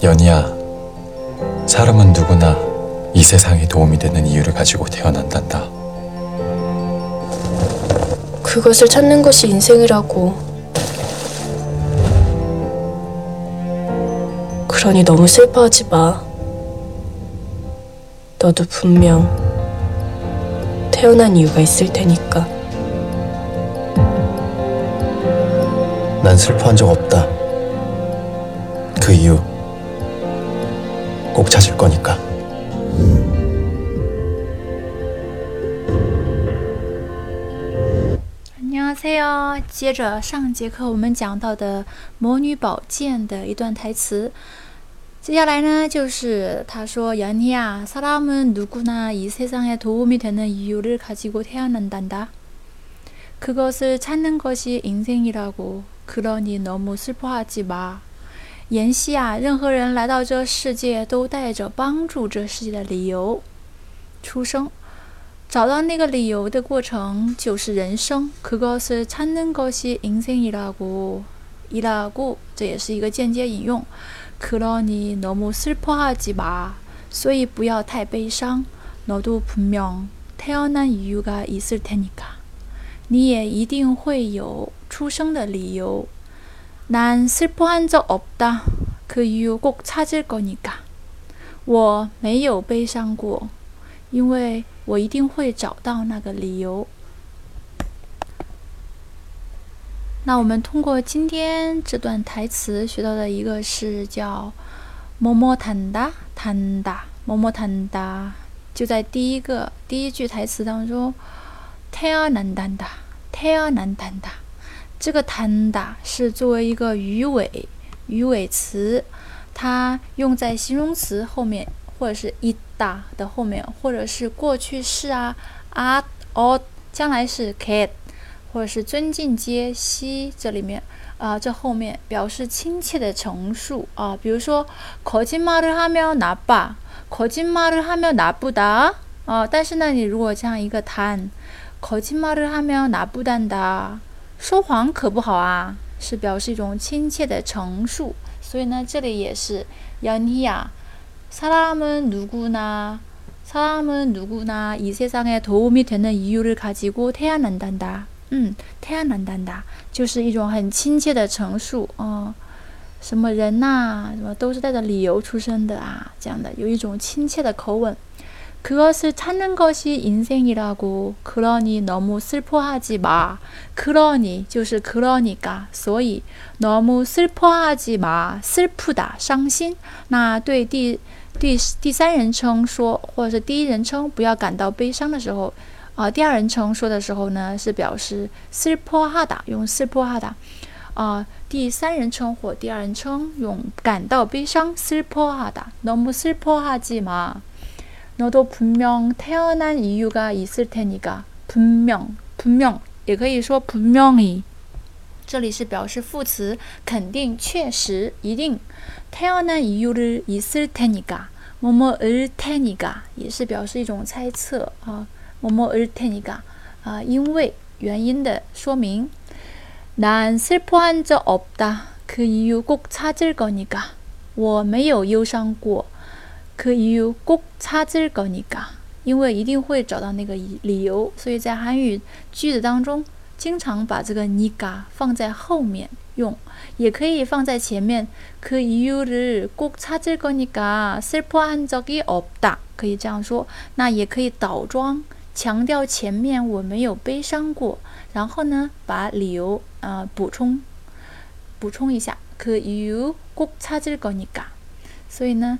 연희야, 사람은 누구나 이 세상에 도움이 되는 이유를 가지고 태어난단다. 그것을 찾는 것이 인생이라고. 그러니 너무 슬퍼하지 마. 너도 분명 태어난 이유가 있을 테니까. 난 슬퍼한 적 없다. 그 이유 꼭 찾을 거니까. 안녕하세요。接着上节课我们讲到的《魔女宝剑》的一段台词，接下来呢就是他说：“연희야사람은누구나이세상에도움이되는이유를가지고태어난단다그것을찾는것이인생이라고그러니너무슬퍼하지마。” 妍希啊，任何人来到这世界都带着帮助这世界的理由出生。找到那个理由的过程就是人生。그것을찾는것이인생이라고이라고这也是一个间接引用。그러니너무슬퍼하지 마。 所以不要太悲伤。너도분명태어난이유가있을테니까。 你也一定会有出生的理由。 난슬퍼한적없다그이유꼭찾을거니까我没有悲伤过，因为我一定会找到那个理由。那我们通过今天这段台词学到的一个是叫“么么谈哒谈哒么么谈哒”，就在第一个第一句台词当中，“태어난단다 태어난단다”， ”。这个“谈哒”是作为一个鱼尾鱼尾词，它用在形容词后面。或者是一打的后面，或者是过去式啊啊哦，将来是 cat，或者是尊敬接西这里面啊，这后面表示亲切的陈述啊，比如说거짓말을하며나빠거짓말을하며나쁘다啊，但是呢，你如果这样一个谈거짓말을하며나쁘단다 说谎可不好啊，是表示一种亲切的陈述，所以呢，这里也是要你呀。사람은누구나사람은누구나이세상에도움이되는이유를가지고태어난단 다。 嗯，태어난단 다， 就是一种很亲切的陈述啊。什么人呐，什么都是带着理由出生的啊，这样的有一种亲切的口吻。 그것을찾는것이인생이라고그러니너무슬퍼하지마그러니就是그러니까所以너무슬퍼하지마슬프다伤心。那对第第第三人称说，或者是第一人称不要感到悲伤的时候，啊，第二人称说的时候呢，是表示슬퍼하 다， 用슬퍼하 다， 啊，第三人称或第二人称用感到悲伤슬퍼하 다， 너무슬퍼하지마 너도분명태어난이유가있을테니까분명분명也可以说분명 히， 这里是表示副词，肯定、确实、一定。 태어난 이유를 있을 테니까 뭐뭐을 테니까 也是表示一种猜测啊 뭐뭐을 테니까 啊因为原因的说明난 슬퍼한 적 없다 그 이유 꼭 찾을 거니까 我没有忧伤过 그 이유 꼭 찾을 거니까 因为一定会找到那个理由所以在韩语句子当中经常把这个니까放在后面用也可以放在前面。그이유를꼭찾을거니까슬퍼한적이없 다。 可以这样说。那也可以倒装，强调前面我没有悲伤过。然后呢，把理由呃补充补充一下。그이유꼭찾을거니 까。 所以呢，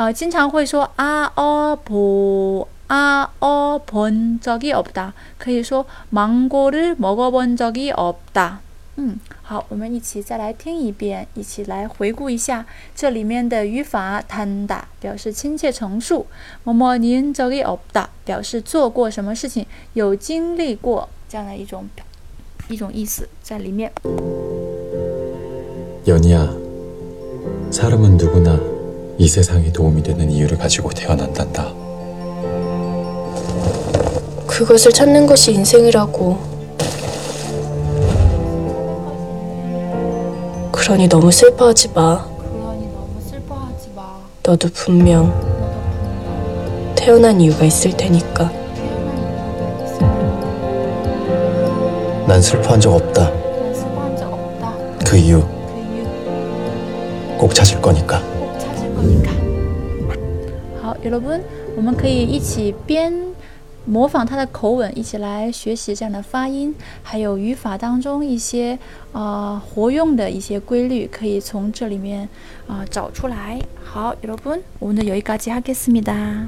呃，经常会说啊哦不啊哦본적이없 다。 可以说芒果를먹어본적이없 다。 嗯，好，我们一起再来听一遍，一起来回顾一下这里面的语法。탄다表示亲切陈述，뭐뭐는적이없다表示做过什么事情，有经历过这样的一种一种意思在里面。 연희야, 사람은 누구나 이 세상에 도움이 되는 이유를 가지고 태어난단다. 그것을 찾는 것이 인생이라고. 그러니 너무 슬퍼하지 마. 그러니 너무 슬퍼하지 마. 너도 분명 태어난 이유가 있을 테니까. 태어난 이유가 있을 테니까. 난 슬퍼한 적 없다. 난 슬퍼한 적 없다. 그 이유 그 이유 꼭 찾을 거니까. 꼭 찾을 거니까. 好，여러분，我们可以一起边模仿他的口吻，一起来学习这样的发音，还有语法当中一些呃活用的一些规律，可以从这里面啊、呃找出来。好，여러분， 오늘여기까지하겠습니다。